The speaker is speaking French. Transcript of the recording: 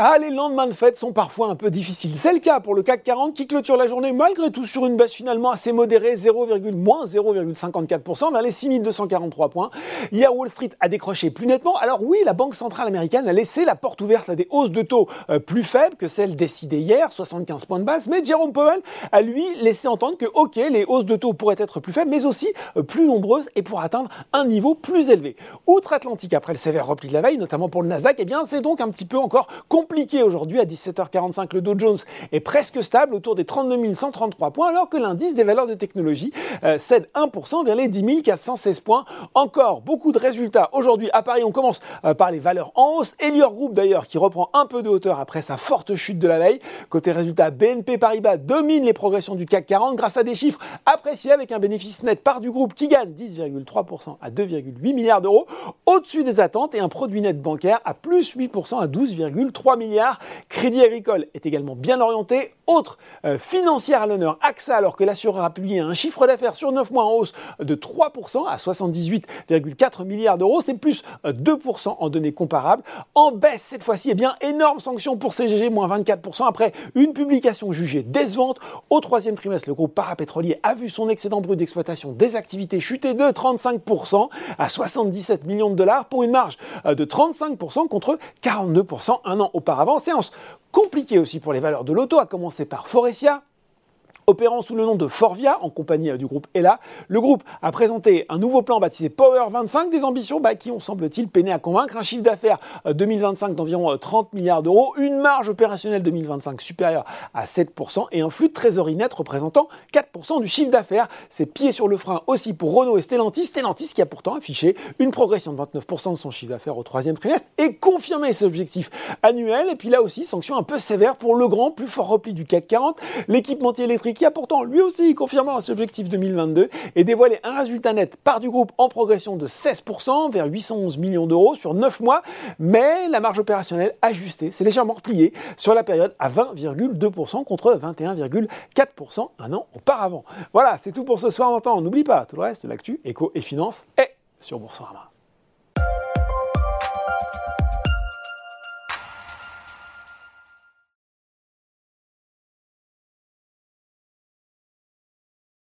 Ah, les lendemains de fête sont parfois un peu difficiles. C'est le cas pour le CAC 40 qui clôture la journée malgré tout sur une baisse finalement assez modérée, 0,54% vers les 6243 points. Hier, Wall Street a décroché plus nettement. Alors oui, la Banque centrale américaine a laissé la porte ouverte à des hausses de taux euh, plus faibles que celles décidées hier, 75 points de base. Mais Jerome Powell a lui laissé entendre que, ok, les hausses de taux pourraient être plus faibles, mais aussi euh, plus nombreuses et pour atteindre un niveau plus élevé. Outre-Atlantique, après le sévère repli de la veille, notamment pour le Nasdaq, eh bien, c'est donc un petit peu encore compliqué compliqué aujourd'hui. À 17h45, le Dow Jones est presque stable autour des 32 133 points, alors que l'indice des valeurs de technologie euh, cède 1% vers les 10 416 points. Encore beaucoup de résultats. Aujourd'hui, à Paris, on commence euh, par les valeurs en hausse. Elior Group, d'ailleurs, qui reprend un peu de hauteur après sa forte chute de la veille. Côté résultat, BNP Paribas domine les progressions du CAC 40 grâce à des chiffres appréciés avec un bénéfice net par du groupe qui gagne 10,3% à 2,8 milliards d'euros, au-dessus des attentes et un produit net bancaire à plus 8% à 12,3 milliards. Crédit Agricole est également bien orienté. Autre euh, financière à l'honneur, AXA, alors que l'assureur a publié un chiffre d'affaires sur 9 mois en hausse de 3% à 78,4 milliards d'euros. C'est plus 2% euh, en données comparables. En baisse cette fois-ci, eh bien, énorme sanction pour CGG, moins 24% après une publication jugée décevante. Au troisième trimestre, le groupe parapétrolier a vu son excédent brut d'exploitation des activités chuter de 35% à 77 millions de dollars pour une marge euh, de 35% contre 42% un an auparavant auparavant. Séance compliquée aussi pour les valeurs de l'auto, à commencer par Forestia, Opérant sous le nom de Forvia, en compagnie euh, du groupe Ella, le groupe a présenté un nouveau plan baptisé Power 25, des ambitions bah, qui ont, semble-t-il, peiné à convaincre. Un chiffre d'affaires 2025 euh, d'environ 30 euh, milliards d'euros, une marge opérationnelle 2025 supérieure à 7% et un flux de trésorerie net représentant 4% du chiffre d'affaires. C'est pied sur le frein aussi pour Renault et Stellantis. Stellantis qui a pourtant affiché une progression de 29% de son chiffre d'affaires au troisième trimestre et confirmé ses objectifs annuels. Et puis là aussi, sanction un peu sévère pour le grand, plus fort repli du CAC 40. L'équipementier électrique qui a pourtant lui aussi confirmé ses objectifs 2022 et dévoilé un résultat net par du groupe en progression de 16% vers 811 millions d'euros sur 9 mois, mais la marge opérationnelle ajustée s'est légèrement repliée sur la période à 20,2% contre 21,4% un an auparavant. Voilà, c'est tout pour ce soir. En n'oublie pas, tout le reste, l'actu, éco et finance est sur Boursorama.